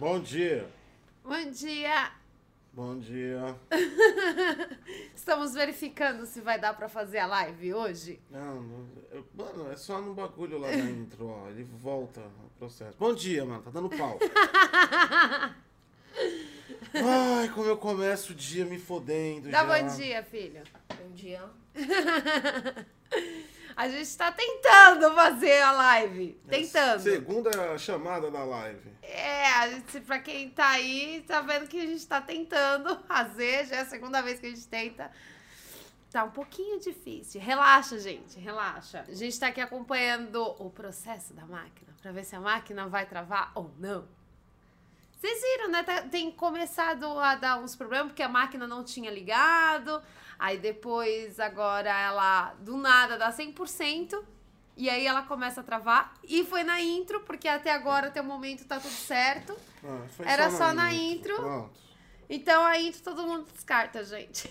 Bom dia. Bom dia. Bom dia. Estamos verificando se vai dar pra fazer a live hoje. Não, mano, é só no bagulho lá na intro, ó. Ele volta o processo. Bom dia, mano. Tá dando pau. Ai, como eu começo o dia me fodendo Dá já. bom dia, filho. Bom dia. A gente tá tentando fazer a live. É Tentando. Segunda chamada da live. É, a gente, pra quem tá aí, tá vendo que a gente tá tentando fazer. Já é a segunda vez que a gente tenta. Tá um pouquinho difícil. Relaxa, gente, relaxa. A gente tá aqui acompanhando o processo da máquina pra ver se a máquina vai travar ou não. Vocês viram, né? Tá- tem começado a dar uns problemas porque a máquina não tinha ligado. Aí depois, agora ela do nada dá 100%. E aí ela começa a travar. E foi na intro, porque até agora, até o momento, tá tudo certo. Ah, Era só na intro. Pronto. Então a intro todo mundo descarta, gente.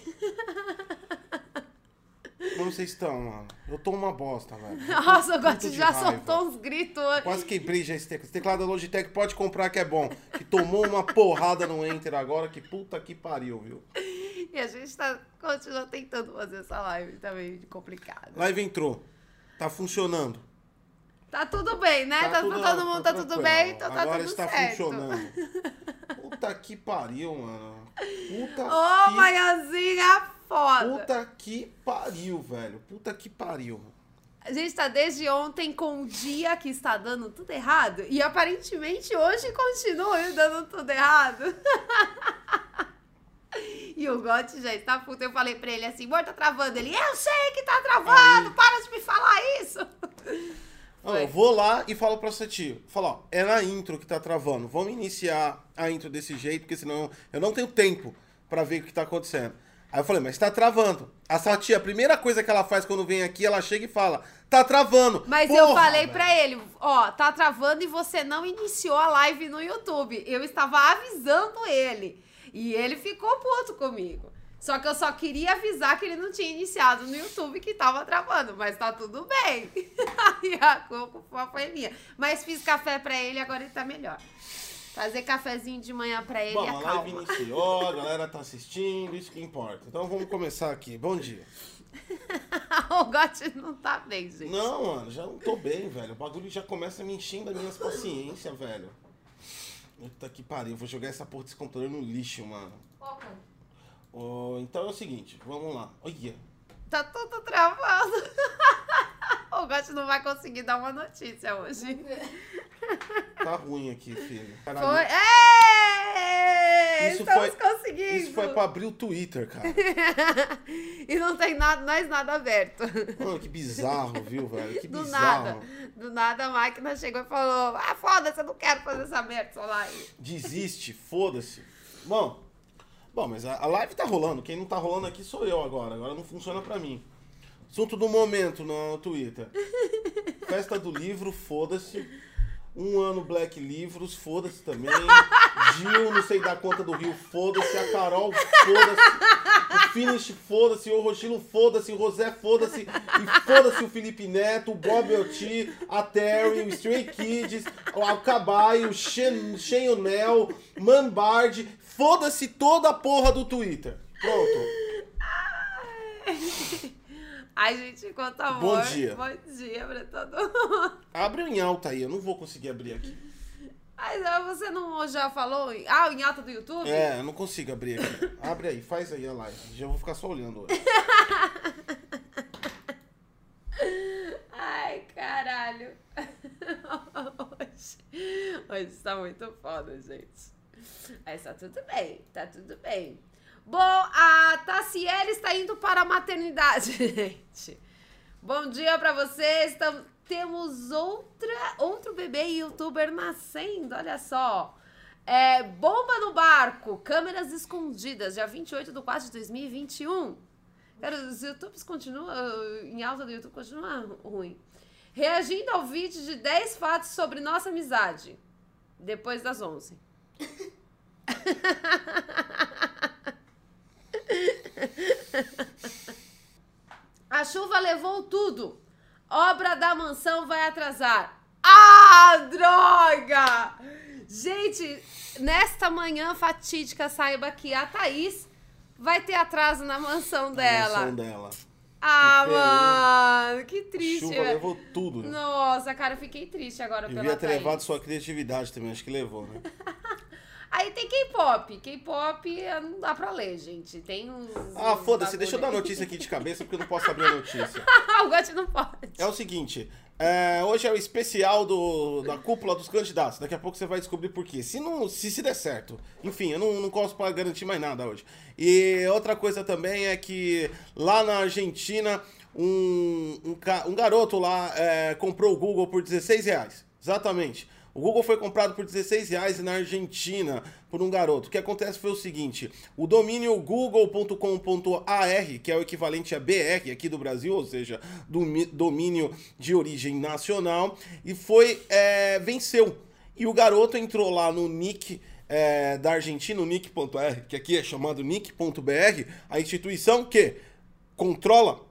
Como vocês estão, mano? Eu tô uma bosta, velho. Nossa, o Gotti já raiva. soltou uns gritos. Quase quebrei já esse teclado. Esse teclado da Logitech pode comprar que é bom. Que tomou uma porrada no Enter agora, que puta que pariu, viu? E a gente tá, continua tentando fazer essa live, tá meio complicado. Live entrou. Tá funcionando. Tá tudo bem, né? Tá, tudo- todo mundo, tá, tudo tranquilo. bem, então tá Agora tudo está certo. funcionando. Puta que pariu, mano. Puta Ô, que... manhãzinha foda! Puta que pariu, velho. Puta que pariu. A gente tá desde ontem com um dia que está dando tudo errado. E aparentemente hoje continua dando tudo errado. E o Gotti já está puto. Eu falei pra ele assim, amor, tá travando. Ele, eu sei que tá travando, Aí. para de me falar isso. Eu vou lá e falo pra Sati. Falo, ó, é na intro que tá travando. Vamos iniciar a intro desse jeito, porque senão eu não tenho tempo pra ver o que tá acontecendo. Aí eu falei, mas tá travando. A Sati, a primeira coisa que ela faz quando vem aqui, ela chega e fala, tá travando. Mas eu Porra, falei velho. pra ele, ó, tá travando e você não iniciou a live no YouTube. Eu estava avisando ele. E ele ficou puto comigo. Só que eu só queria avisar que ele não tinha iniciado no YouTube que tava travando, mas tá tudo bem. Aí a culpa foi minha. Mas fiz café pra ele, agora ele tá melhor. Fazer cafezinho de manhã pra ele Bom, é a live iniciou, a galera tá assistindo, isso que importa. Então vamos começar aqui. Bom dia. o Gotti não tá bem, gente. Não, mano, já não tô bem, velho. O bagulho já começa me enchendo as minhas paciências, velho. Puta que pariu, vou jogar essa porra desse computador no lixo, mano. Ó, então é o seguinte, vamos lá. Olha, Tá tudo travando. o Gotti não vai conseguir dar uma notícia hoje. tá ruim aqui, filho. Foi. Caralho, Ei, Isso estamos foi- conseguindo. Isso foi pra abrir o Twitter, cara. e não tem nada, mais nada aberto. Mano, que bizarro, viu, velho? Que Do bizarro. nada. Do nada a máquina chegou e falou: Ah, foda-se, eu não quero fazer essa merda live. Desiste, foda-se. Bom, bom, mas a, a live tá rolando. Quem não tá rolando aqui sou eu agora. Agora não funciona pra mim. Assunto do momento no Twitter. Festa do livro, foda-se. Um ano Black Livros, foda-se também. Gil, não sei dar conta do Rio, foda-se. A Carol, foda-se. O Finish, foda-se. O Rochilo, foda-se. O Rosé, foda-se. E foda-se o Felipe Neto, o Bob Oti, a Terry, o Stray Kids, o Alcabai, o O'Neill, Manbard. Foda-se toda a porra do Twitter. Pronto. Ai, gente, quanto amor. Bom dia. Bom dia pra todo mundo. Abre em alta aí, eu não vou conseguir abrir aqui. Mas você não já falou? em- Ah, em alta do YouTube? É, eu não consigo abrir aqui. Abre aí, faz aí a live. Já vou ficar só olhando hoje. Ai, caralho. Hoje, hoje tá muito foda, gente. Mas tá tudo bem, tá tudo bem. Bom, a Tassiele está indo para a maternidade, gente. Bom dia pra vocês. Tam- temos outra, outro bebê youtuber nascendo, olha só. É, bomba no barco, câmeras escondidas, dia 28 de 4 de 2021. Cara, os YouTubes continuam, em alta do YouTube continua ruim. Reagindo ao vídeo de 10 fatos sobre nossa amizade. Depois das 11. A chuva levou tudo. Obra da mansão vai atrasar. Ah, droga! Gente, nesta manhã fatídica, saiba que a Thaís vai ter atraso na mansão dela. Mansão dela. Ah, Que mano, que triste. Chuva levou tudo. Nossa, cara, eu fiquei triste agora Devia pela ter Thaís. levado sua criatividade também, acho que levou, né? Aí tem K-pop. K-pop eh, não dá pra ler, gente. Tem uns. Ah, foda-se, deixa eu dar a notícia aqui de cabeça porque eu não posso abrir a notícia. aí. o Gotti não pode. É o seguinte, é, hoje é o especial do, da cúpula dos candidatos. Daqui a pouco você vai descobrir por quê. Se não, se, se der certo. Enfim, eu não, não posso garantir mais nada hoje. E outra coisa também é que lá na Argentina, um, um, um garoto lá é, comprou o Google por 16 reais. Exatamente. O Google foi comprado por 16 reais na Argentina por um garoto. O que acontece foi o seguinte: o domínio google.com.ar, que é o equivalente a BR aqui do Brasil, ou seja, domi- domínio de origem nacional, e foi é, venceu. E o garoto entrou lá no nick é, da Argentina, o nick.r, que aqui é chamado nick.br, a instituição que controla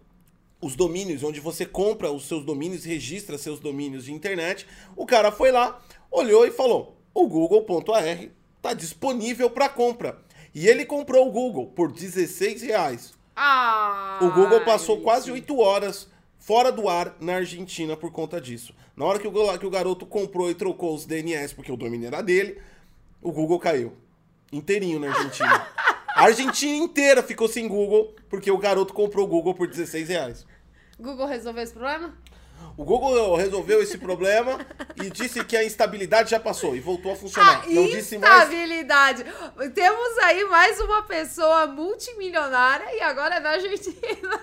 os domínios, onde você compra os seus domínios, registra seus domínios de internet. O cara foi lá, olhou e falou: o google.ar está disponível para compra. E ele comprou o Google por 16 reais. Ah! O Google passou quase 8 horas fora do ar na Argentina por conta disso. Na hora que o, que o garoto comprou e trocou os DNS, porque o domínio era dele, o Google caiu. Inteirinho na Argentina. A Argentina inteira ficou sem Google, porque o garoto comprou o Google por 16 reais. Google resolveu esse problema? O Google resolveu esse problema e disse que a instabilidade já passou e voltou a funcionar. Ah, Não disse mais. instabilidade. Temos aí mais uma pessoa multimilionária e agora é na Argentina.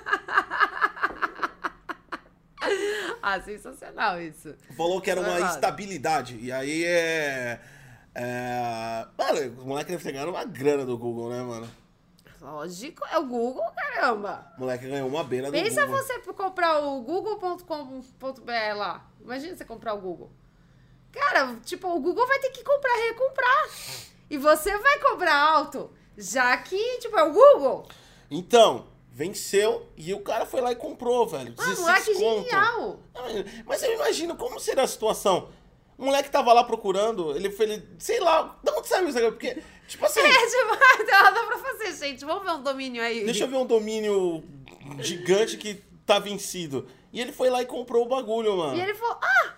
ah, sensacional isso. Falou que era uma instabilidade. E aí é. É. Mano, o moleque deve ter ganhado uma grana do Google, né, mano? Lógico, é o Google, caramba. O moleque ganhou uma beira do Pensa Google. você comprar o google.com.br lá. Imagina você comprar o Google. Cara, tipo, o Google vai ter que comprar, recomprar. E você vai cobrar alto. Já que, tipo, é o Google. Então, venceu e o cara foi lá e comprou, velho. Ah, 16 moleque conto. genial. Mas eu imagino como será a situação. O moleque tava lá procurando, ele foi, ele, sei lá, de onde saiu isso? Porque, tipo assim, É, tipo, dá dá pra fazer, gente. Vamos ver um domínio aí. deixa eu ver um domínio gigante que tá vencido. E ele foi lá e comprou o bagulho, mano. E ele falou, ah,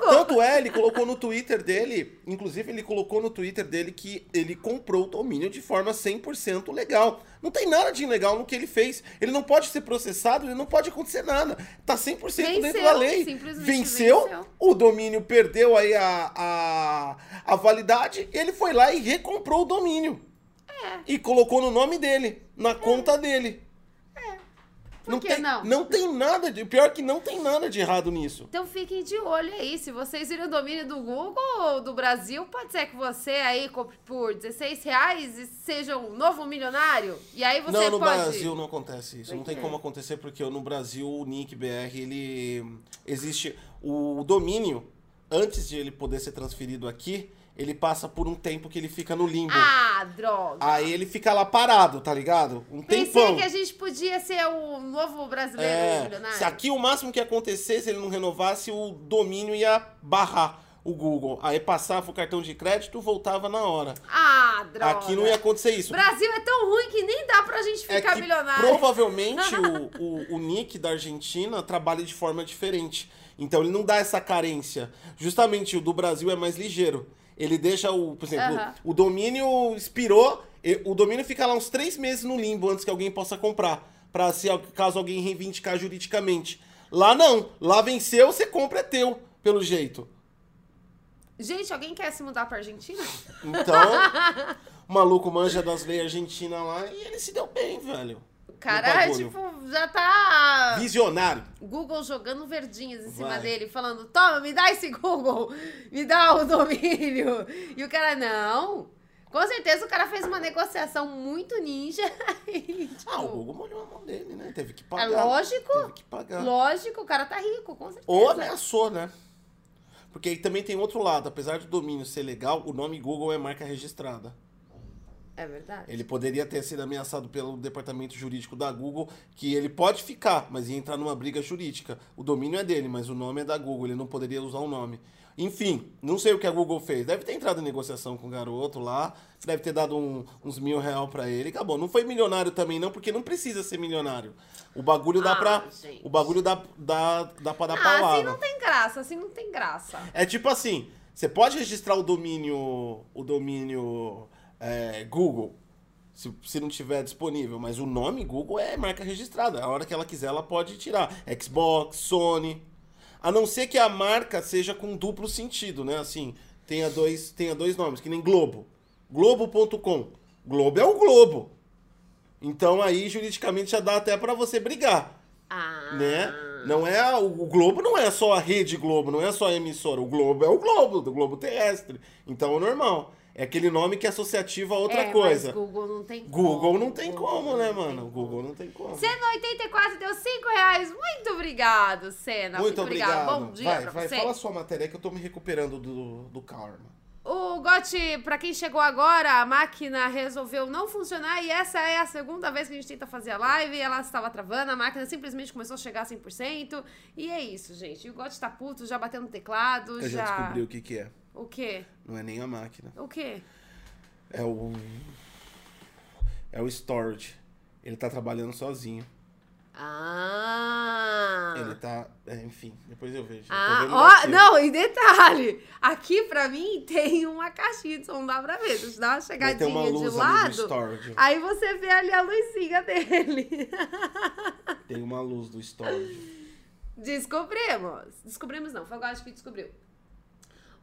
Tanto é, ele colocou no Twitter dele, inclusive ele colocou no Twitter dele que ele comprou o domínio de forma 100% legal. Não tem nada de ilegal no que ele fez. Ele não pode ser processado, ele não pode acontecer nada. Tá 100% dentro Venceu, da lei. Venceu, venceu. o domínio perdeu aí a, a, a validade, ele foi lá e recomprou o domínio. É. E colocou no nome dele, na conta dele. Por que tem, não? Não tem nada de. Pior que não tem nada de errado nisso. Então fiquem de olho aí. Se vocês viram o domínio do Google ou do Brasil, pode ser que você aí compre por 16 reais e seja um novo milionário. E aí você não, no pode. Brasil não acontece isso. Não tem como acontecer porque no Brasil o Nick BR ele existe o domínio antes de ele poder ser transferido aqui, ele passa por um tempo que ele fica no limbo. Ah, droga. Aí ele fica lá parado, tá ligado? Um Pensei tempão. que a gente podia ser o novo brasileiro É, milionário. se aqui o máximo que acontecesse, se ele não renovasse, o domínio ia barrar o Google. Aí passava o cartão de crédito, voltava na hora. Ah, droga. Aqui não ia acontecer isso. Brasil é tão ruim que nem dá pra gente É ficar que milionário. provavelmente o, o, o Nick da Argentina trabalha de forma diferente. Então ele não dá essa carência. Justamente o do Brasil é mais ligeiro. Ele deixa o, por exemplo, Aham. o domínio expirou, e- o domínio fica lá uns três meses no limbo antes que alguém possa comprar. Pra se caso alguém reivindicar juridicamente. Lá não. Lá venceu, você compra, é teu, pelo jeito. Gente, alguém quer se mudar pra Argentina? Então, o maluco manja das leis argentinas lá e ele se deu bem, velho. O cara, tipo, já tá. Visionário. Google jogando verdinhas em cima Vai. dele, falando: toma, me dá esse Google, me dá o domínio. E o cara, não. Com certeza o cara fez uma negociação muito ninja. e, tipo, Ah, o Google molhou a mão dele, né? Teve que É pagar. lógico. Teve que pagar. Lógico, o cara tá rico, com certeza. Ou ameaçou, né? Porque aí também tem outro lado. Apesar do domínio ser legal, o nome Google é marca registrada. É verdade. Ele poderia ter sido ameaçado pelo departamento jurídico da Google, que ele pode ficar, mas ia entrar numa briga jurídica. O domínio é dele, mas o nome é da Google, ele não poderia usar o nome. Enfim, não sei o que a Google fez. Deve ter entrado em negociação com o garoto lá, deve ter dado um- uns mil real pra ele. Acabou. Não foi milionário também, não, porque não precisa ser milionário. O bagulho dá Ah, pra. gente. O bagulho dá, dá, dá pra dar Ah, assim palavra. não tem graça, assim não tem graça. É tipo assim, você pode registrar o domínio, o domínio é, Google, se, se não tiver disponível, mas o nome Google é marca registrada. A hora que ela quiser, ela pode tirar. Xbox, Sony. A não ser que a marca seja com duplo sentido, né? Assim, tenha dois, tenha dois nomes, que nem Globo. Globo.com. Globo é o Globo. Então aí, juridicamente, já dá até pra você brigar Ah. né? Não é a- o Globo não é só a rede Globo, não é só a emissora. O Globo é o Globo, do Globo terrestre. Então é normal. É aquele nome que é associativo a outra É, coisa. Mas Google não tem como. Google não tem Google como, né, mano? Como. Google não tem como. Senna 84 deu 5 reais. Muito obrigado, Senna. Muito obrigado. Bom dia vai, pra vai, você. fala a sua matéria que eu tô me recuperando do, do karma. O Gotti, pra quem chegou agora, a máquina resolveu não funcionar e essa é a segunda vez que a gente tenta fazer a live. Ela estava travando, a máquina simplesmente começou a chegar a 100%. E é isso, gente. O Gotti tá puto, já batendo no teclado, Eu já já... descobri o que que é. O quê? Não é nem a máquina. O quê? É o... É o storage. Ele tá trabalhando sozinho. Ah... Ele tá... é, enfim, depois eu vejo. Ah, ó, não, e detalhe, aqui pra mim tem uma caixinha de som, dá pra ver, eu dar uma chegadinha uma de luz ali do lado, aí você vê ali a luzinha dele. Tem uma luz do storage. Descobrimos, descobrimos não, foi o que descobriu.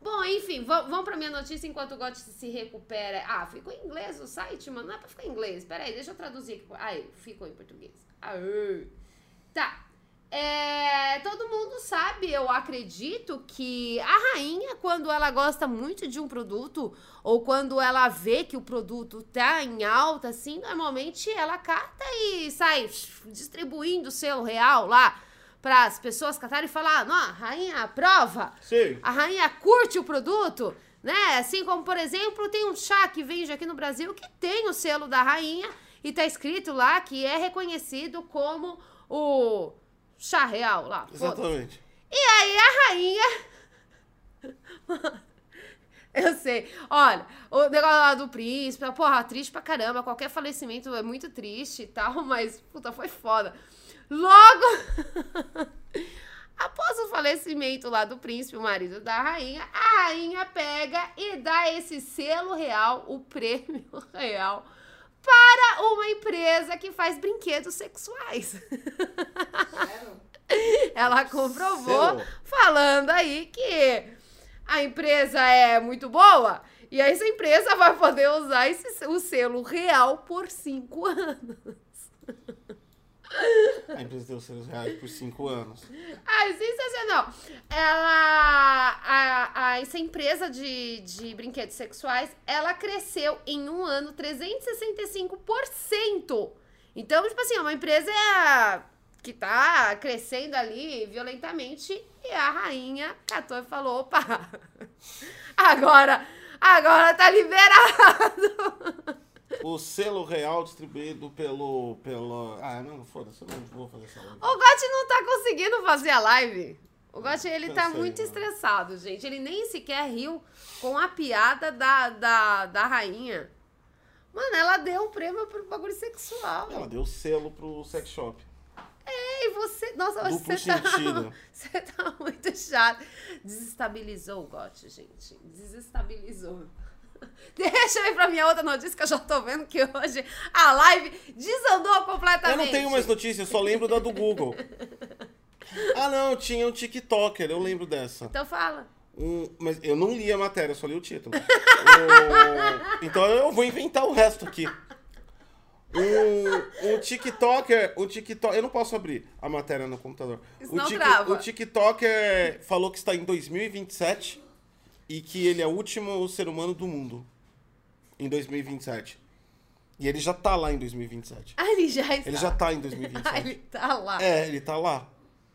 Bom, enfim, va- vamos pra minha notícia enquanto o Gotti se recupera. Ah, ficou em inglês o site, mano, não é pra ficar em inglês, peraí, deixa eu traduzir. Aí, ficou em português. Aê. Tá. É, todo mundo sabe, eu acredito, que a rainha, quando ela gosta muito de um produto, ou quando ela vê que o produto tá em alta, assim, normalmente ela cata e sai distribuindo o selo real lá para as pessoas catarem e falar: não, a rainha aprova, Sim. a rainha curte o produto, né? Assim como, por exemplo, tem um chá que vende aqui no Brasil que tem o selo da rainha e tá escrito lá que é reconhecido como o chá real lá. Exatamente. E aí a rainha. Eu sei. Olha, o negócio lá do príncipe, porra, triste pra caramba. Qualquer falecimento é muito triste e tal, mas, puta, foi foda. Logo. Após o falecimento lá do príncipe, o marido da rainha, a rainha pega e dá esse selo real, o prêmio real, para uma empresa que faz brinquedos sexuais. Ela comprovou falando aí que a empresa é muito boa e essa empresa vai poder usar esse, o selo real por cinco anos. A empresa deu seus reais por cinco anos. Ai, sensacional. Ela. A, a- essa empresa de, de brinquedos sexuais, ela cresceu em um ano 365%. Então, tipo assim, é uma empresa que tá crescendo ali violentamente. E a rainha catou e falou: opa, agora, agora tá liberado. O selo real distribuído pelo. pelo... Ah, não, foda-se, eu não vou fazer essa live. O Gotti não tá conseguindo fazer a live. O Gotti, ele tá muito mano. estressado, gente. Ele nem sequer riu com a piada da, da, da rainha. Mano, ela deu um prêmio pro bagulho sexual. Ela deu selo pro sex shop. E você... Nossa, Duplo você tá... Você tá muito chato. Desestabilizou o Gotti, gente. Desestabilizou. Deixa eu ir pra minha outra notícia, que eu já tô vendo que hoje a live desandou completamente. Eu não tenho mais notícias, eu só lembro da do Google. Ah, não, tinha um TikToker, eu lembro dessa. Então fala. Um, mas eu não li a matéria, eu só li o título. O- então eu vou inventar o resto aqui. Um, um TikToker, um TikTok, eu não posso abrir a matéria no computador. Isso o, não trava. o TikToker falou que está em 2027 e que ele é o último ser humano do mundo em 2027. E ele já tá lá em 2027. Ah, ele já está. Ele já tá em Ah, 2027. ele tá lá. É, ele tá lá.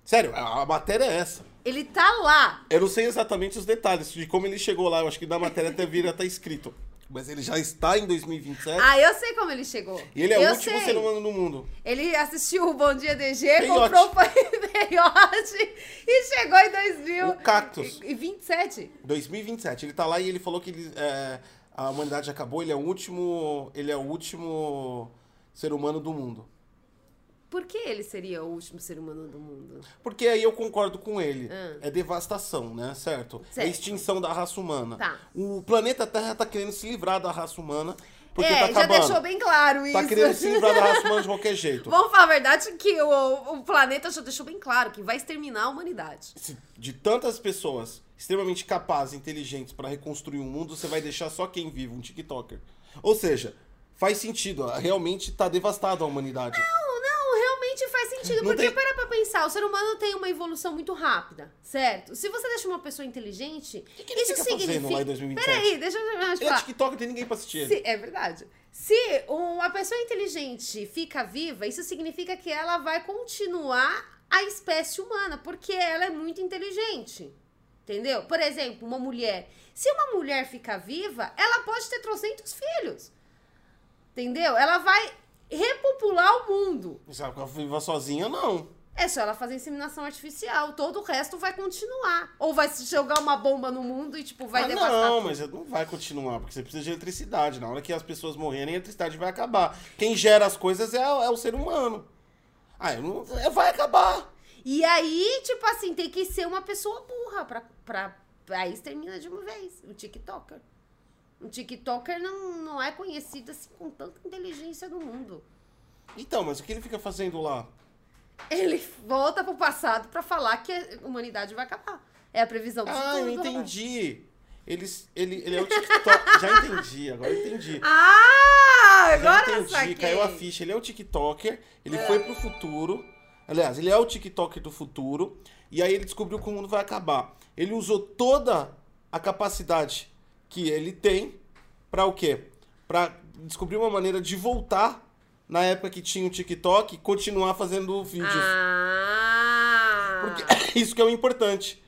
Sério, a a matéria é essa. Ele tá lá. Eu não sei exatamente os detalhes de como ele chegou lá. Eu acho que na matéria até vira até escrito. Mas ele já está em 2027. Ah, eu sei como ele chegou. e ele é eu o último sei. ser humano no mundo. Ele assistiu o Bom Dia DG, Tem comprou o pão e e chegou 2000. O Cactus. E 27. 2027. Ele tá lá e ele falou que ele, é, a humanidade acabou, ele é o último. Ele é o último ser humano do mundo. Por que ele seria o último ser humano do mundo? Porque aí eu concordo com ele. Ah. É devastação, né? Certo? É Certo. extinção da raça humana. Tá. O planeta Terra tá querendo se livrar da raça humana. Porque é, tá já acabando. deixou bem claro isso. Tá querendo se livrar da raça humana de qualquer jeito. Vamos falar a verdade que o, o planeta já deixou bem claro que vai exterminar a humanidade. De tantas pessoas extremamente capazes, inteligentes pra reconstruir um mundo, você vai deixar só quem vive, um TikToker. Ou seja, faz sentido. Realmente tá devastada a humanidade. Não, realmente faz sentido. Não porque tem- para pra pensar, o ser humano tem uma evolução muito rápida, certo? Se você deixa uma pessoa inteligente, que ele isso fica significa. fazendo lá em 2027? Peraí, deixa eu mais Ele é falar. TikToker, não tem ninguém pra assistir. Se- é verdade. Se uma pessoa inteligente fica viva, isso significa que ela vai continuar a espécie humana, porque ela é muito inteligente. Entendeu? Por exemplo, uma mulher. Se uma mulher ficar viva, ela pode ter trocentos filhos. Entendeu? Ela vai repopular o mundo. Sabe, ela viva sozinha, não. É só ela fazer inseminação artificial. Todo o resto vai continuar. Ou vai se jogar uma bomba no mundo e, tipo, vai Ah, devastar não, tudo. mas não vai continuar, porque você precisa de eletricidade. Na hora que as pessoas morrerem, a eletricidade vai acabar. Quem gera as coisas é, é o ser humano. Ah, não- é, vai acabar. E aí, tipo assim, tem que ser uma pessoa burra pra, pra, aí termina de uma vez. O TikToker. O TikToker não, não é conhecido assim com tanta inteligência no mundo. Então, mas o que ele fica fazendo lá? Ele volta pro passado pra falar que a humanidade vai acabar. É a previsão do Ah, futuro. eu do entendi. Ele, ele, ele é o TikTok. Já entendi, agora entendi. Ah, Já agora eu entendi, saquei. caiu a ficha. Ele é o TikToker, ele foi pro futuro. Aliás, ele é o TikToker do futuro. E aí ele descobriu que o mundo vai acabar. Ele usou toda a capacidade que ele tem pra o quê? Pra descobrir uma maneira de voltar na época que tinha o TikTok e continuar fazendo vídeos. Ah. Porque isso que é o importante.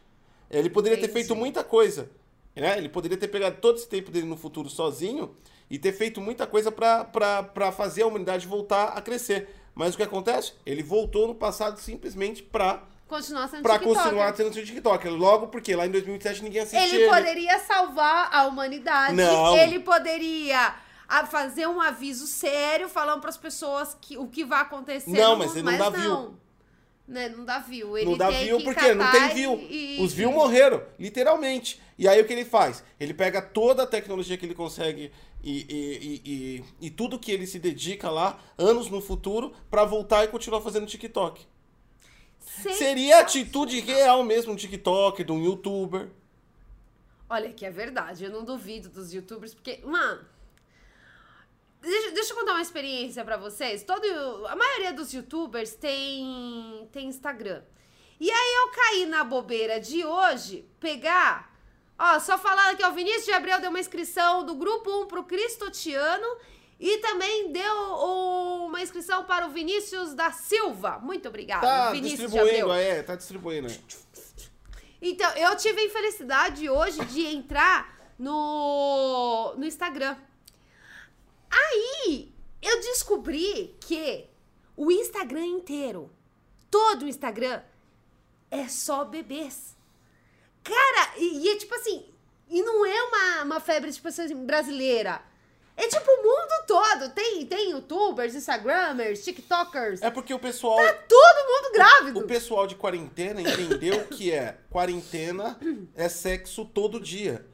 Ele poderia ter Entendi. feito muita coisa. Né? Ele poderia ter pegado todo esse tempo dele no futuro sozinho e ter feito muita coisa pra fazer a humanidade voltar a crescer. Mas o que acontece? Ele voltou no passado simplesmente pra, Continuar sendo pra TikToker. continuar sendo seu TikTok. Logo porque lá em 2007 ninguém assistia Ele ele. poderia salvar a humanidade. Não. Ele poderia ah, fazer um aviso sério falando para as pessoas que, o que vai acontecer. Não, mas mundo, ele não dá view. Não. Né, não dá view. Ele Não dá view que porque não tem view. e- Os view morreram, literalmente. E aí o que ele faz? Ele pega toda a tecnologia que ele consegue e, e, e, e, e tudo que ele se dedica lá, anos no futuro, pra voltar e continuar fazendo TikTok. Seria a atitude real mesmo um TikTok, de um youtuber. Olha, que é verdade. Eu não duvido dos youtubers, porque, mano. Deixa, deixa eu contar uma experiência pra vocês. Todo, a maioria dos youtubers tem, tem Instagram. E aí eu caí na bobeira de hoje pegar. Ó, só falando aqui, ó, o Vinícius de Abreu deu uma inscrição do grupo 1 pro Cristotiano e também deu uma inscrição para o Vinícius da Silva. Muito obrigada, Tá Vinícius distribuindo, é, tá distribuindo. Então, eu tive a infelicidade hoje de entrar no, no Instagram. Aí, eu descobri que o Instagram inteiro, todo o Instagram, é só bebês. Cara, e, e é tipo assim, e não é uma, uma febre, tipo assim, brasileira. É tipo o mundo todo. Tem, tem youtubers, instagramers, tiktokers. É porque o pessoal, Tá todo mundo grávido. o pessoal de quarentena entendeu que é quarentena é sexo todo dia.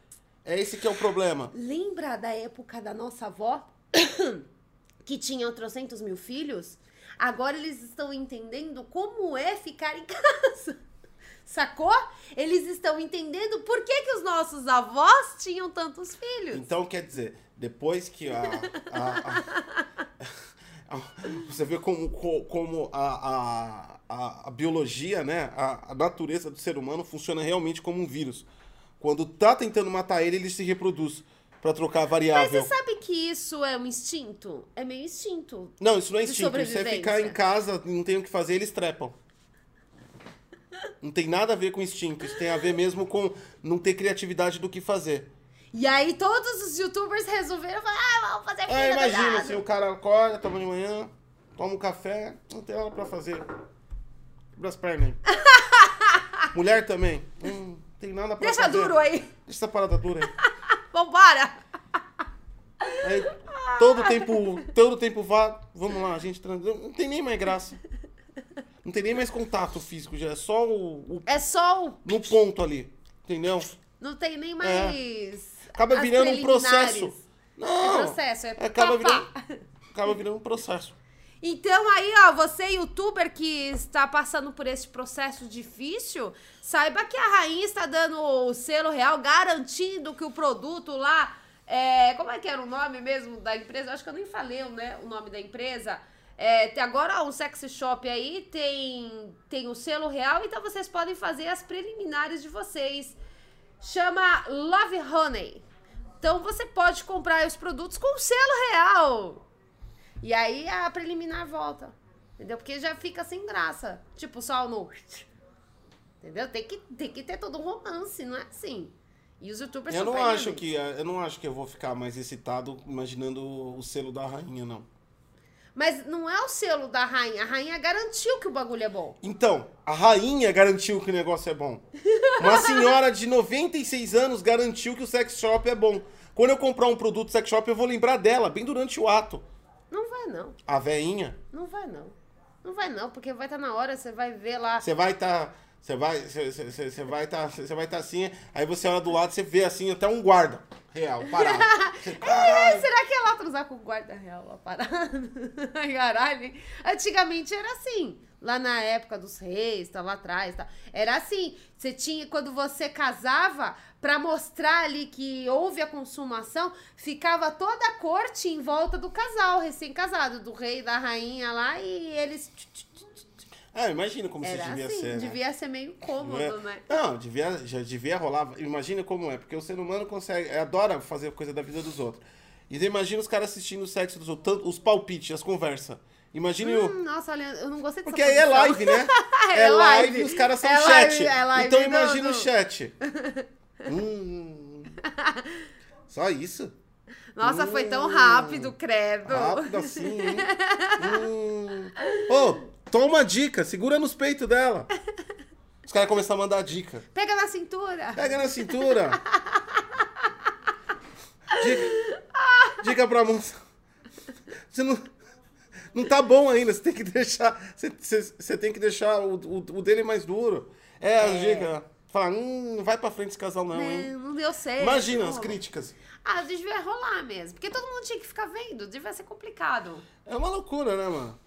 É esse que é o problema. Lembra da época da nossa avó? que tinham trocentos mil filhos? Agora eles estão entendendo como é ficar em casa. Sacou? Eles estão entendendo por que, que os nossos avós tinham tantos filhos. Então, quer dizer, depois que a. a- a- a- você vê como, co- como a, a, biologia, né? A, natureza do ser humano funciona realmente como um vírus. Quando tá tentando matar ele, ele se reproduz pra trocar a Mas variável. você sabe que isso é um instinto? É meio instinto. Não, isso não é instinto. Isso é ficar em casa, não tem o que fazer, eles trepam. Não tem nada a ver com instinto. Isso tem a ver mesmo com não ter criatividade do que fazer. E aí todos os youtubers resolveram falar, ah, vamos fazer É, imagina, assim, o cara acorda, toma de manhã, toma um café, não tem nada pra fazer. Abre as pernas aí. Mulher também. Hum, tem nada pra Deixa fazer. duro aí. Deixa essa parada dura aí. Vambora. Aí, todo tempo, todo tempo vá, vamos lá, a gente trans... Não tem nem mais graça. Não tem nem mais contato físico, já é só o, o- É só o... no ponto ali, entendeu? Não tem nem mais... Acaba as virando um processo. Não, É processo, é acaba virando, acaba virando um processo. Então aí, ó, você youtuber que está passando por esse processo difícil, saiba que a rainha está dando o selo real, garantindo que o produto lá, é, como é que era o nome mesmo da empresa? Acho que eu nem falei né, o nome da empresa. É, agora um sexy shop aí tem, tem o selo real, então vocês podem fazer as preliminares de vocês. Chama Love Honey. Então você pode comprar os produtos com selo real. E aí a preliminar volta. Entendeu? Porque já fica sem graça. Tipo, só no. Entendeu? Tem que, tem que ter todo um romance, não é assim. E os youtubers Eu não acho que eu não acho que eu vou ficar mais excitado imaginando o selo da rainha, não. Mas não é o selo da rainha. A rainha garantiu que o bagulho é bom. Então, a rainha garantiu que o negócio é bom. Uma senhora de 96 anos garantiu que o sex shop é bom. Quando eu comprar um produto sex shop, eu vou lembrar dela, bem durante o ato. Não vai, não. A veinha, Não vai, não. Não vai, não, porque vai estar na hora, você vai ver lá. você vai estar. Você vai, você, vai estar, você vai estar assim, aí você olha do lado, você vê assim até um guarda real parado. Você, Ei, caralho. será que ela transar com o guarda real lá parado? Ai, Caralho. Antigamente era assim. Lá na época dos reis, tá lá atrás, tá. Era assim. Você tinha, quando você casava, pra mostrar ali que houve a consumação, ficava toda a corte em volta do casal, recém-casado, do rei, da rainha lá, e eles. Ah, imagina como Era isso devia assim, ser. né? devia ser meio cômodo, Não, é? né? Não, devia, já devia rolar. Imagina como é, porque o ser humano consegue, adora fazer coisa da vida dos outros. E imagina os caras assistindo o sexo dos outros, tanto- os palpites, as conversas. Imagine o. Hum, nossa, olha, eu não gostei dessa Porque aí é live, né? É É live live. e os caras são É chat. live, é live então imagina o chat. hum, só isso? Nossa, foi tão Hum. rápido, credo. Rápido assim, hein? Hum. Ô, toma uma dica, segura nos peitos dela. Os caras começam a mandar dica. Pega na cintura. Pega na cintura. Dica, dica pra moça. Você não, não tá bom ainda. Você tem que deixar. Você, você, você tem que deixar o, o, o dele mais duro. É, a dica. Fala, hum, não vai pra frente esse casal, não, hein? Não, não deu certo. Imagina não as críticas. Ah, devia rolar mesmo. Porque todo mundo tinha que ficar vendo. Devia ser complicado. É uma loucura, né, mano?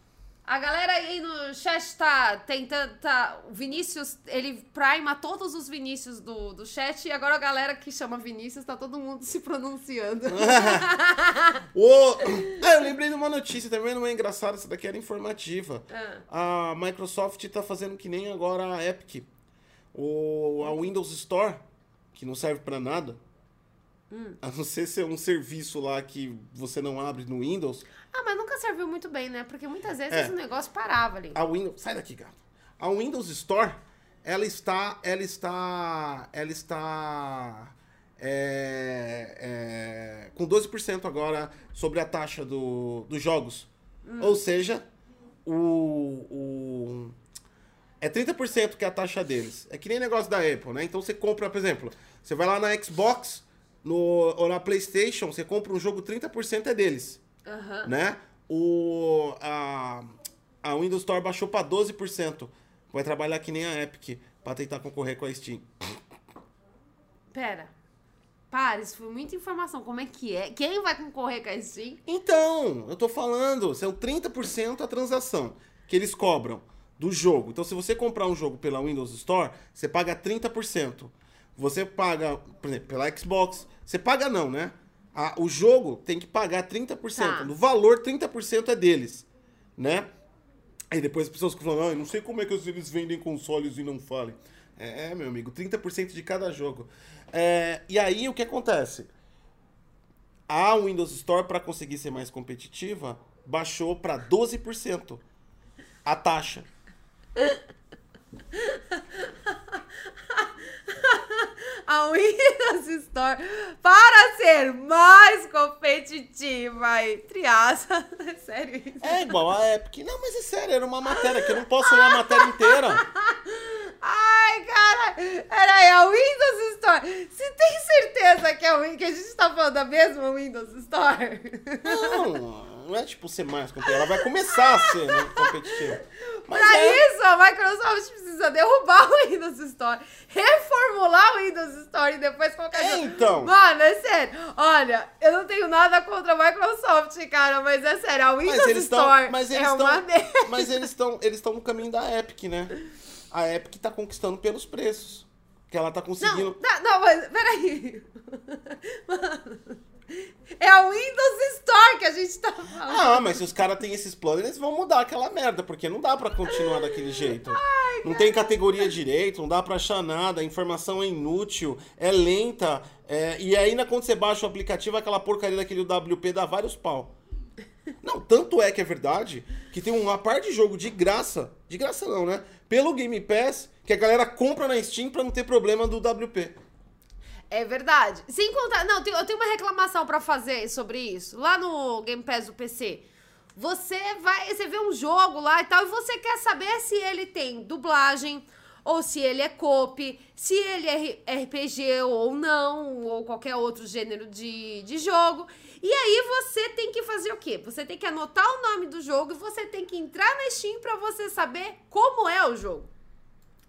A galera aí no chat tá tentando. Tá, o Vinícius, ele prima todos os Vinícius do, do chat. E agora a galera que chama Vinícius tá todo mundo se pronunciando. Ah, eu lembrei de uma notícia também, não é engraçada, essa daqui era informativa. Ah. A Microsoft tá fazendo que nem agora a Epic. O, a Windows Store, que não serve pra nada. Hum. A não ser ser um serviço lá que você não abre no Windows. ah, mas nunca serviu muito bem, né? Porque muitas vezes É. o negócio parava ali. A Windows. Sai daqui, gato. A Windows Store, ela está. Ela está. Ela está. é, é, com 12% agora sobre a taxa do, dos jogos. Ou seja, o, o. É 30% que é a taxa deles. É que nem negócio da Apple, né? Então você compra, por exemplo, você vai lá na Xbox no, ou na PlayStation, você compra um jogo, 30% é deles Aham. né? O, a, a Windows Store baixou para 12%. Vai trabalhar que nem a Epic para tentar concorrer com a Steam. Pera. Para, isso foi muita informação. Como é que é? Quem vai concorrer com a Steam? Então, eu tô falando, são 30% a transação que eles cobram do jogo. Então, se você comprar um jogo pela Windows Store, você paga 30%. Você paga, por exemplo, pela Xbox, você paga não, né? A- o jogo tem que pagar 30%. Tá. No valor, 30% é deles, né? Aí depois as pessoas falando, ah, não sei como é que eles vendem consoles e não falem. É, é, meu amigo, 30% de cada jogo. É, e aí o que acontece? A Windows Store, para conseguir ser mais competitiva, baixou para 12% a taxa. a Windows Store para ser mais competitiva e triaça. É sério isso? É igual a Epic. Não, mas é sério, era uma matéria que eu não posso ler a matéria inteira. Ai, cara, peraí, a Windows Store. Você tem certeza que, é, o- que a gente tá falando da mesma Windows Store? Não, não é tipo ser mais competitiva. Ela vai começar a ser né, competitiva. Mas pra é, isso, a Microsoft precisa derrubar o Windows Store, reformular o Windows Store e depois colocar... É, então. Mano, é sério. Olha, eu não tenho nada contra a Microsoft, cara, mas é sério, a Windows mas. Store Mas eles é estão. uma merda. Mas eles estão. Eles no caminho da Epic, né? A Epic tá conquistando pelos preços. Que ela tá Não, conseguindo. não, não, mas peraí. Mano, é a Windows Store que a gente tá falando. Ah, mas se os caras têm esses planos, eles vão mudar aquela merda, porque não dá pra continuar daquele jeito. não tem categoria direito, não dá pra achar nada, a informação é inútil, é lenta, é, e ainda quando você baixa o aplicativo, aquela porcaria daquele WP dá vários pau. Não, tanto é que é verdade que tem uma parte de jogo de graça, de graça não, né? Pelo Game Pass, que a galera compra na Steam pra não ter problema do WP. É verdade. Sem contar. Não, eu tenho uma reclamação pra fazer sobre isso. Lá no Game Pass do PC. Você vai. Você vê um jogo lá e tal, e você quer saber se ele tem dublagem, ou se ele é coop, se ele é RPG ou não, ou qualquer outro gênero de, de jogo. E aí você tem que fazer o quê? Você tem que anotar o nome do jogo e você tem que entrar na Steam pra você saber como é o jogo.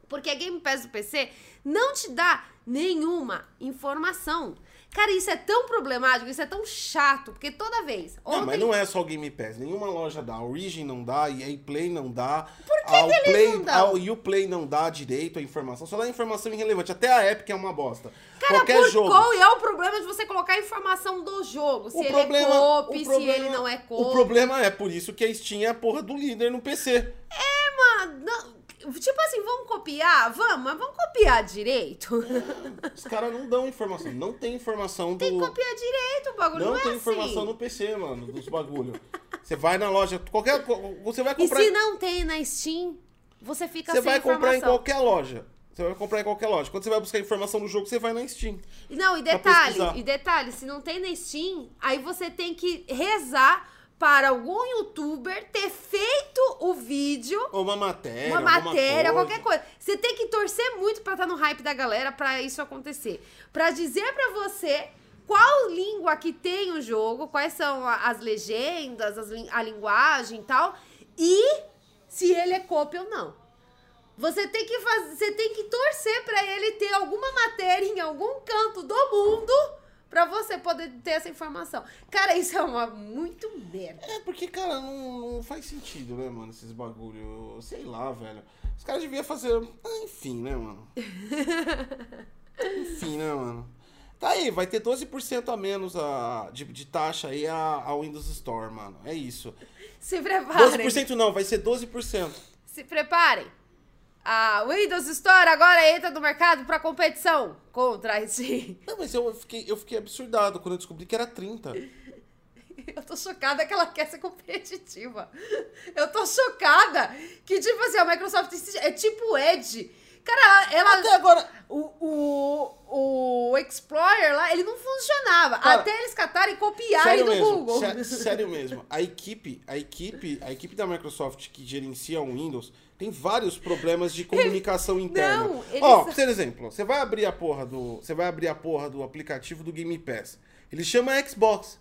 Porque a Game Pass do PC não te dá nenhuma informação. Cara, isso é tão problemático, isso é tão chato, porque toda vez. Não, mas ontem- não é só o Game Pass. Nenhuma loja dá. A Origin não dá, a EA Play não dá. Por que a que Play, não dão? A Uplay não dá direito a informação. Só dá informação irrelevante. Até a Epic é uma bosta. Cara, Qualquer por jogo. qual é o problema de você colocar a informação do jogo? Se O ele problema, é coop, o se problema- ele não é coop. O problema é por isso que a Steam é a porra do líder no PC. É, mano, não- tipo assim, vamos copiar? Vamos, mas vamos copiar direito? Os caras não dão informação. Não tem informação do. Tem que copiar direito o bagulho, Não, não, é tem assim. informação no PC, mano, dos bagulho. Você vai na loja, qualquer. Você vai E comprar. se não tem na Steam, você fica Você sem vai comprar em qualquer loja. Você vai comprar em qualquer loja. Quando você vai buscar informação do jogo, você vai na Steam. Não, e detalhe, e detalhe, se não tem na Steam, aí você tem que rezar para algum youtuber ter feito o vídeo, Ou uma matéria. uma matéria, coisa. qualquer coisa. Você tem que torcer muito pra estar no hype da galera pra isso acontecer. Pra dizer pra você qual língua que tem o jogo, quais são as legendas, as a linguagem e tal, e se ele é cópia ou não. Você tem que fazer, você tem que torcer pra ele ter alguma matéria em algum canto do mundo pra você poder ter essa informação. Cara, isso é uma muito merda. É, porque, cara, não, não faz sentido, né, mano, esses bagulho. Sei lá, velho. Os caras deviam fazer. Ah, enfim, né, mano? enfim, né, mano? Tá aí, vai ter 12% a menos a, de, de taxa aí a, a Windows Store, mano. É isso. Se preparem. 12% não, vai ser 12%. Se preparem. A Windows Store agora entra no mercado pra competição contra a Steam. Não, mas eu fiquei, eu fiquei absurdado quando eu descobri que era 30. Eu tô chocada que ela quer ser competitiva. Eu tô chocada que, tipo assim, a Microsoft é tipo Edge. Cara, ela. Até agora. O, o, o Explorer lá, ele não funcionava. Cara, até eles catarem e copiarem do mesmo, Google. sé- sério mesmo. A equipe, a equipe, a equipe da Microsoft que gerencia o Windows tem vários problemas de comunicação interna. Não, eles- Ó, por exemplo, você vai abrir a porra do, você vai abrir a porra do aplicativo do Game Pass. Ele chama Xbox.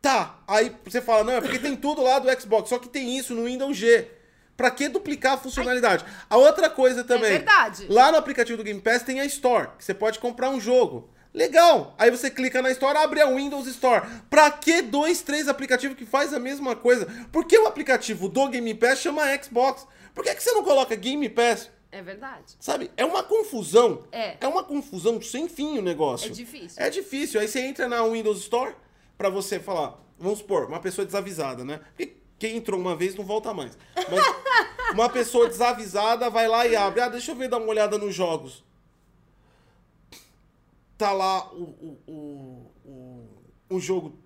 Tá, aí você fala, não, é porque tem tudo lá do Xbox, só que tem isso no Windows G. Pra que duplicar a funcionalidade? A outra coisa também. verdade. Lá no aplicativo do Game Pass tem a Store, que você pode comprar um jogo. Legal! Aí você clica na Store, abre a Windows Store. Pra que dois, três aplicativos que faz a mesma coisa? Por que o aplicativo do Game Pass chama Xbox? Por que, que você não coloca Game Pass? É verdade. Sabe? É uma confusão. É. É uma confusão sem fim o negócio. É difícil. É difícil. Aí você entra na Windows Store pra você falar, vamos supor, uma pessoa desavisada, né? Quem entrou uma vez não volta mais. Mas uma pessoa desavisada vai lá e abre. Ah, deixa eu ver, dar uma olhada nos jogos. Tá lá o, o, o, o, jogo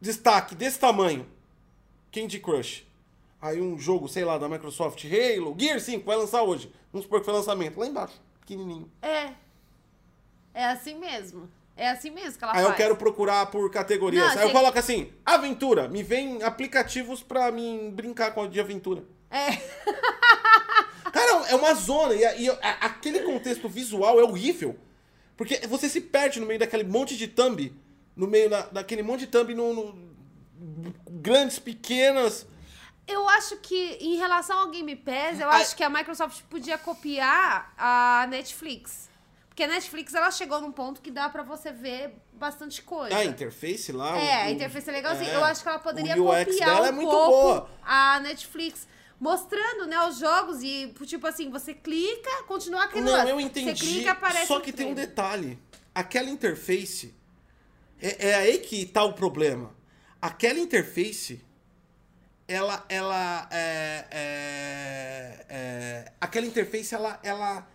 destaque desse tamanho. Candy Crush. Aí um jogo, sei lá, da Microsoft, Halo, Gear 5, vai lançar hoje. Vamos supor que foi lançamento. Lá embaixo. pequenininho. É. É assim mesmo. É assim mesmo que ela Aí faz. eu quero procurar por categorias. Não, Aí eu coloco assim, aventura. Me vem aplicativos pra mim brincar com a de aventura. É. Cara, é uma zona. E, a- e a- aquele contexto visual é horrível. Porque você se perde no meio daquele monte de thumb. No meio da, daquele monte de thumb no, no- grandes, pequenas. Eu acho que, em relação ao Game Pass, eu Ah, acho que a Microsoft podia copiar a Netflix. Porque a Netflix, ela chegou num ponto que dá pra você ver bastante coisa. A interface lá. É, a o- interface é legalzinha. é. Eu acho que ela poderia O UX copiar dela um é muito pouco boa. a Netflix. Mostrando, né, os jogos e, tipo assim, você clica, continua aquele Não, lance. eu entendi. Você clica, aparece só que tem um detalhe. Aquela interface. É, é aí que tá o problema. Aquela interface. Ela. ela é, é- é- aquela interface, ela, ela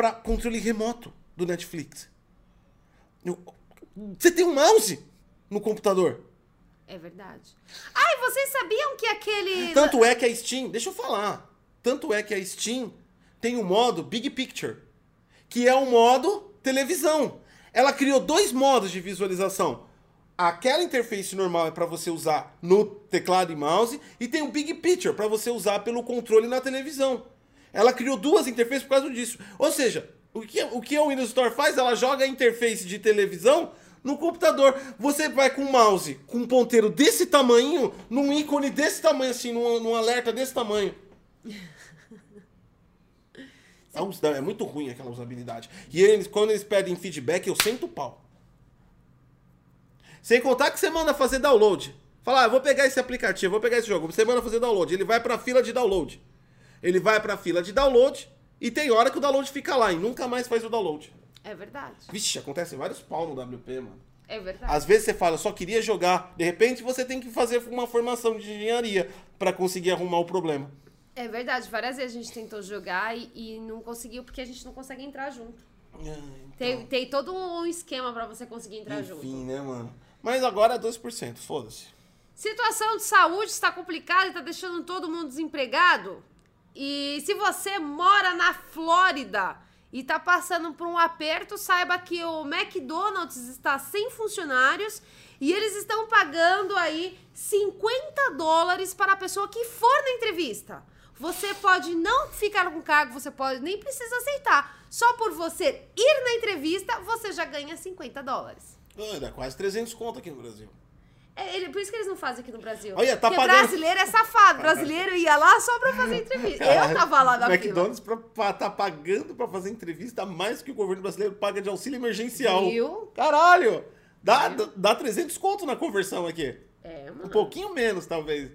pra controle remoto do Netflix. Você tem um mouse no computador. É verdade. Ai, vocês sabiam que aquele... Tanto é que a Steam, deixa eu falar. Tanto é que a Steam tem o modo Big Picture, que é o modo televisão. Ela criou dois modos de visualização. Aquela interface normal é para você usar no teclado e mouse e tem o Big Picture para você usar pelo controle na televisão. Ela criou duas interfaces por causa disso. Ou seja, o que, o que a Windows Store faz? Ela joga a interface de televisão no computador. Você vai com o mouse, com um ponteiro desse tamanho, num ícone desse tamanho, assim, num, num alerta desse tamanho. É, um- é muito ruim aquela usabilidade. E eles, quando eles pedem feedback, eu sento o pau. Sem contar que você manda fazer download. Fala, ah, eu vou pegar esse aplicativo, vou pegar esse jogo. Você manda fazer download. Ele vai pra fila de download. Ele vai pra fila de download e tem hora que o download fica lá e nunca mais faz o download. É verdade. Vixe, acontece vários pau no WP, mano. É verdade. Às vezes você fala, eu só queria jogar. De repente você tem que fazer uma formação de engenharia pra conseguir arrumar o problema. É verdade. Várias vezes a gente tentou jogar e, e não conseguiu porque a gente não consegue entrar junto. Tem, tem todo um esquema pra você conseguir entrar junto. Enfim, né, mano? Mas agora é 2%, foda-se. Situação de saúde está complicada e tá deixando todo mundo desempregado. E se você mora na Flórida e tá passando por um aperto, saiba que o McDonald's está sem funcionários e eles estão pagando aí 50 dólares para a pessoa que for na entrevista. Você pode não ficar com cargo, você pode nem precisa aceitar. Só por você ir na entrevista, você já ganha 50 dólares. Ah, dá quase 300 conto aqui no Brasil. É, ele- por isso que eles não fazem aqui no Brasil. Olha, tá Porque pagando- brasileiro é safado. Brasileiro ia lá só pra fazer entrevista. Eu tava lá na O fila. McDonald's pra, tá pagando pra fazer entrevista mais que o governo brasileiro paga de auxílio emergencial. Viu? Caralho! Dá, dá, dá 300 conto na conversão aqui. É, Um mano. pouquinho menos, talvez.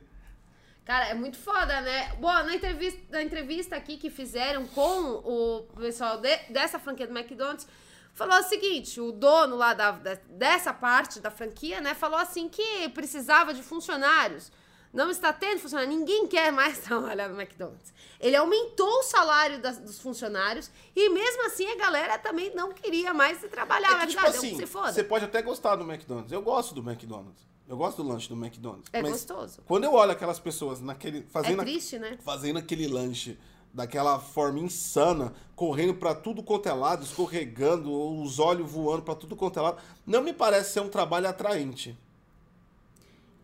Cara, é muito foda, né? Bom, na entrevista, na entrevista aqui que fizeram com o pessoal de- dessa franquia do McDonald's, falou o seguinte: o dono lá da, dessa parte da franquia, né, falou assim que precisava de funcionários. Não está tendo funcionário, ninguém quer mais trabalhar no McDonald's. Ele aumentou o salário das- dos funcionários e mesmo assim a galera também não queria mais trabalhar. É que, tipo ah, assim, você pode até gostar do McDonald's. Eu gosto do McDonald's. Eu gosto do lanche do McDonald's. É gostoso. Quando eu olho aquelas pessoas naquele, É fazendo, triste, né? fazendo aquele lanche daquela forma insana, correndo pra tudo quanto é lado, escorregando, os olhos voando pra tudo quanto é lado, não me parece ser um trabalho atraente.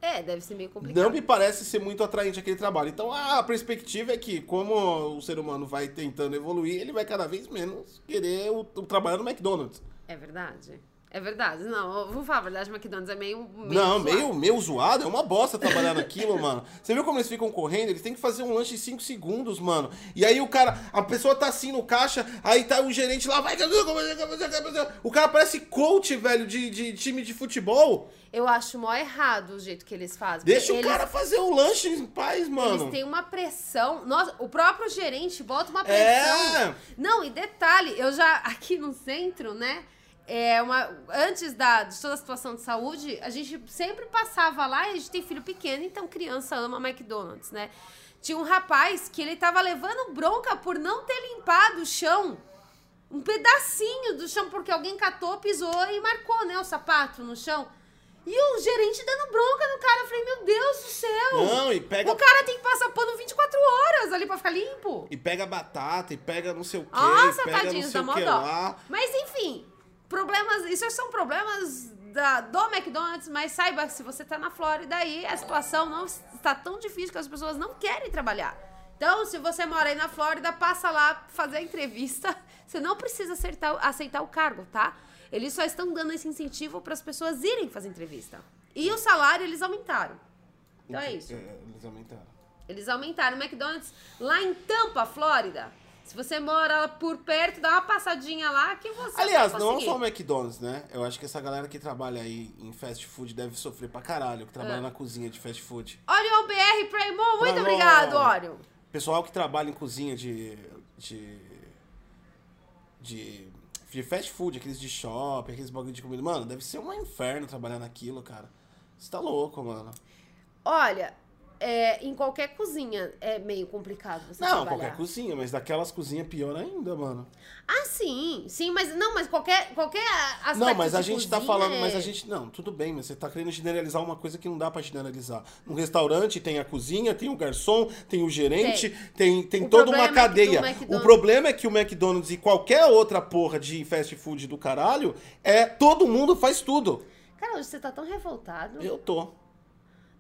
É, deve ser meio complicado. Não me parece ser muito atraente aquele trabalho. Então a perspectiva é que, como o ser humano vai tentando evoluir, ele vai cada vez menos querer o, o trabalhar no McDonald's. É verdade. É verdade. Não, vou falar a verdade, McDonald's é meio. meio Não, zoado. meio, meio zoado, é uma bosta trabalhar naquilo, mano. Você viu como eles ficam correndo? Eles têm que fazer um lanche em 5 segundos, mano. E aí o cara, a pessoa tá assim no caixa, aí tá o gerente lá, vai. O cara parece coach, velho, de, de time de futebol. Eu acho mó errado o jeito que eles fazem. Deixa porque o cara fazer o lanche em paz, mano. Eles têm uma pressão. Nossa, o próprio gerente bota uma É. pressão. Não, e detalhe, eu já aqui no centro, né? É uma, antes da, de toda a situação de saúde, a gente sempre passava lá e a gente tem filho pequeno, então criança ama McDonald's, né? Tinha um rapaz que ele tava levando bronca por não ter limpado o chão. Um pedacinho do chão, porque alguém catou, pisou e marcou, né, o sapato no chão. E o gerente dando bronca no cara. Eu falei, meu Deus do céu. Não, e pega. O cara tem que passar pano 24 horas ali pra ficar limpo. E pega batata, e pega não sei o quê, Nossa, e pega tadinhos, não sei dá o que lá. Mas enfim, problemas. Isso são problemas da, do McDonald's, mas saiba que se você tá na Flórida aí, a situação não está tão difícil que as pessoas não querem trabalhar. Então, se você mora aí na Flórida, passa lá fazer a entrevista. Você não precisa aceitar, aceitar o cargo, tá? Eles só estão dando esse incentivo para as pessoas irem fazer entrevista. E o salário eles aumentaram. Então é isso. Eles aumentaram. Eles aumentaram o McDonald's lá em Tampa, Flórida. Se você mora por perto, dá uma passadinha lá que você Aliás, não só o McDonald's, né? Eu acho que essa galera que trabalha aí em fast food deve sofrer pra caralho, que trabalha Ah. na cozinha de fast food. Orion BR Primo, muito obrigado, Orion. Pessoal que trabalha em cozinha de. de. de. de fast food, aqueles de shopping, aqueles bagulho de comida. Mano, deve ser um inferno trabalhar naquilo, cara. Você tá louco, mano. Olha, é, em qualquer cozinha é meio complicado você Não, trabalhar. qualquer cozinha, mas daquelas cozinhas pior ainda, mano. Ah, sim, sim, mas não, mas qualquer, qualquer aspecto Não, mas a gente tá falando, é- mas a gente. Não, tudo bem, mas você tá querendo generalizar uma coisa que não dá pra generalizar. No restaurante tem a cozinha, tem o garçom, tem o gerente, tem, tem, toda uma é cadeia. o problema é que o McDonald's e qualquer outra porra de fast food do caralho é todo mundo faz tudo. Cara, hoje você tá tão revoltado. Eu tô.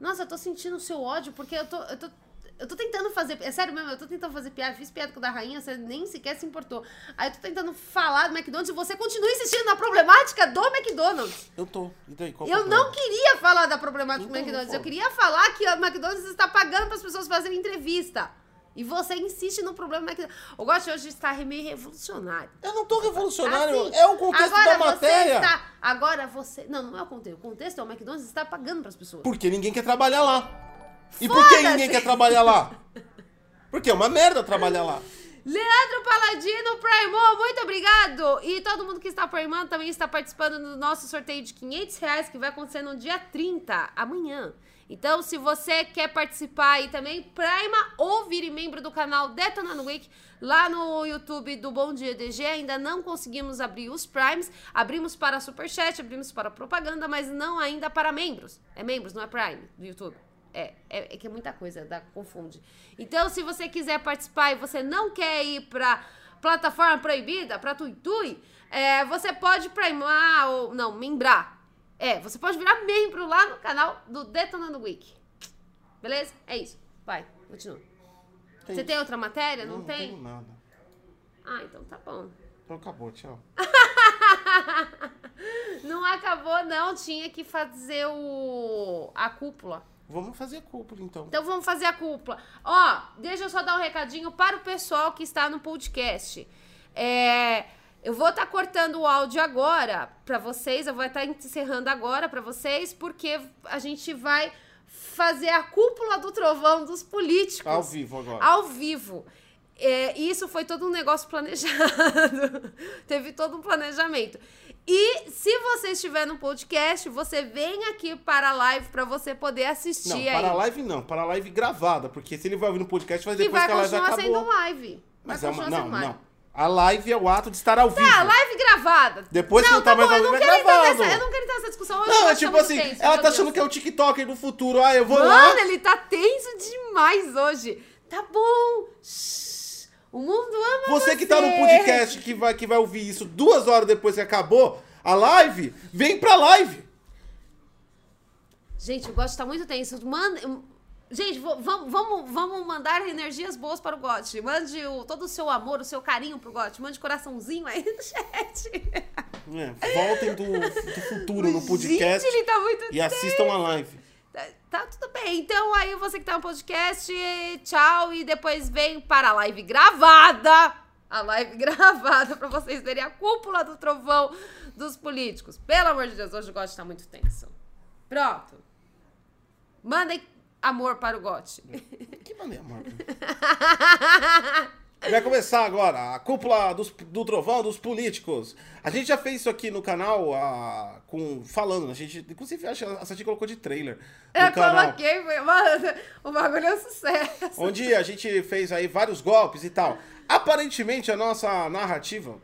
Nossa, eu tô sentindo o seu ódio, porque eu tô, eu tô. Eu tô tentando fazer. É sério mesmo, eu tô tentando fazer piada. Fiz piada com o da rainha, você nem sequer se importou. Aí eu tô tentando falar do McDonald's e você continua insistindo na problemática do McDonald's. Eu tô. E daí, qual o Eu não queria falar da problemática do Então, McDonald's. Eu queria falar que o McDonald's está pagando para as pessoas fazerem entrevista. E você insiste no problema do McDonald's. O Gosto hoje está meio revolucionário. Eu não tô revolucionário, Assim, é o contexto da matéria. Está, agora você. Não, não é o contexto. O contexto é o McDonald's está pagando para as pessoas. Porque ninguém quer trabalhar lá. E por que ninguém quer trabalhar lá? Porque é uma merda trabalhar lá. Leandro Paladino Primo, muito obrigado! E todo mundo que está primando também está participando do nosso sorteio de 500 reais que vai acontecer no dia 30, amanhã. Então, se você quer participar aí também, prima ou vire membro do canal Detonando Week lá no YouTube do Bom Dia DG. Ainda não conseguimos abrir os primes. Abrimos para Superchat, abrimos para propaganda, mas não ainda para membros. É membros, não é prime do YouTube. É, é, é que é muita coisa, dá, confunde. Então, se você quiser participar e você não quer ir pra plataforma proibida, pra Tuitui, é, você pode primar ou. Não, membrar. É, você pode virar membro lá no canal do Detonando Week. Beleza? É isso. Vai, continua. Tem- Você tem outra matéria? Não, Não tem? tenho nada. Ah, então tá bom. Então acabou, tchau. Não acabou, não. Tinha que fazer o. a cúpula. Vamos fazer cúpula, então. Então vamos fazer a cúpula. Ó, deixa eu só dar um recadinho para o pessoal que está no podcast. É, eu vou estar cortando o áudio agora para vocês, eu vou estar encerrando agora para vocês, porque a gente vai fazer a cúpula do trovão dos políticos. Ao vivo agora. Ao vivo. É, isso foi todo um negócio planejado. Teve todo um planejamento. E se você estiver no podcast, você vem aqui para a live para você poder assistir Não, para a live não, para a live gravada, porque se ele vai ouvir no podcast, vai Que depois vai que a live continuar acabou. sendo live. Mas vai é uma, continuar não, sendo live. não. A live é o ato de estar ao vivo. Tá, live gravada. Depois que não tá tá mais bom, ao eu vivo, é gravado. nessa, Eu não quero entrar nessa discussão hoje. Não, eu é que tipo assim, tenso, ela tá achando Deus. que é o TikToker do futuro. Ah, eu vou Mano, lá. ele tá tenso demais hoje. Tá bom. Shhh. O mundo ama Você que tá no podcast, que vai, que vai ouvir isso duas horas depois que acabou a live, vem pra live. Gente, o God tá muito tenso. Manda... Gente, vamos, vamos, vamos mandar energias boas para o God. Mande o- todo o seu amor, o seu carinho pro God. Mande coraçãozinho aí no chat. É, voltem do, do futuro no podcast Gente, ele tá muito e assistam a live. Tá, tá tudo bem. Então, aí você que tá no podcast, tchau. E depois vem para a live gravada. A live gravada pra vocês verem a cúpula do trovão dos políticos. Pelo amor de Deus, hoje o Gotti tá muito tenso. Pronto. Mandem amor para o Gotti. Que maneiro, Marco. Vai começar agora a cúpula dos- do trovão dos políticos. A gente já fez isso aqui no canal ah, com falando. A gente, inclusive, acho a Sati colocou de trailer Eu canal. coloquei, foi- mano, o bagulho é um sucesso. Onde a gente fez aí vários golpes e tal. Aparentemente, a nossa narrativa,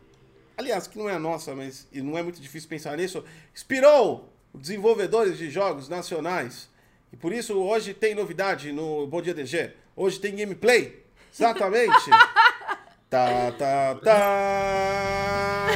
aliás, que não é a nossa, mas e não é muito difícil pensar nisso, inspirou desenvolvedores de jogos nacionais. E por isso hoje tem novidade no Bom Dia DG. Hoje tem gameplay. Exatamente. tá, tá, tá.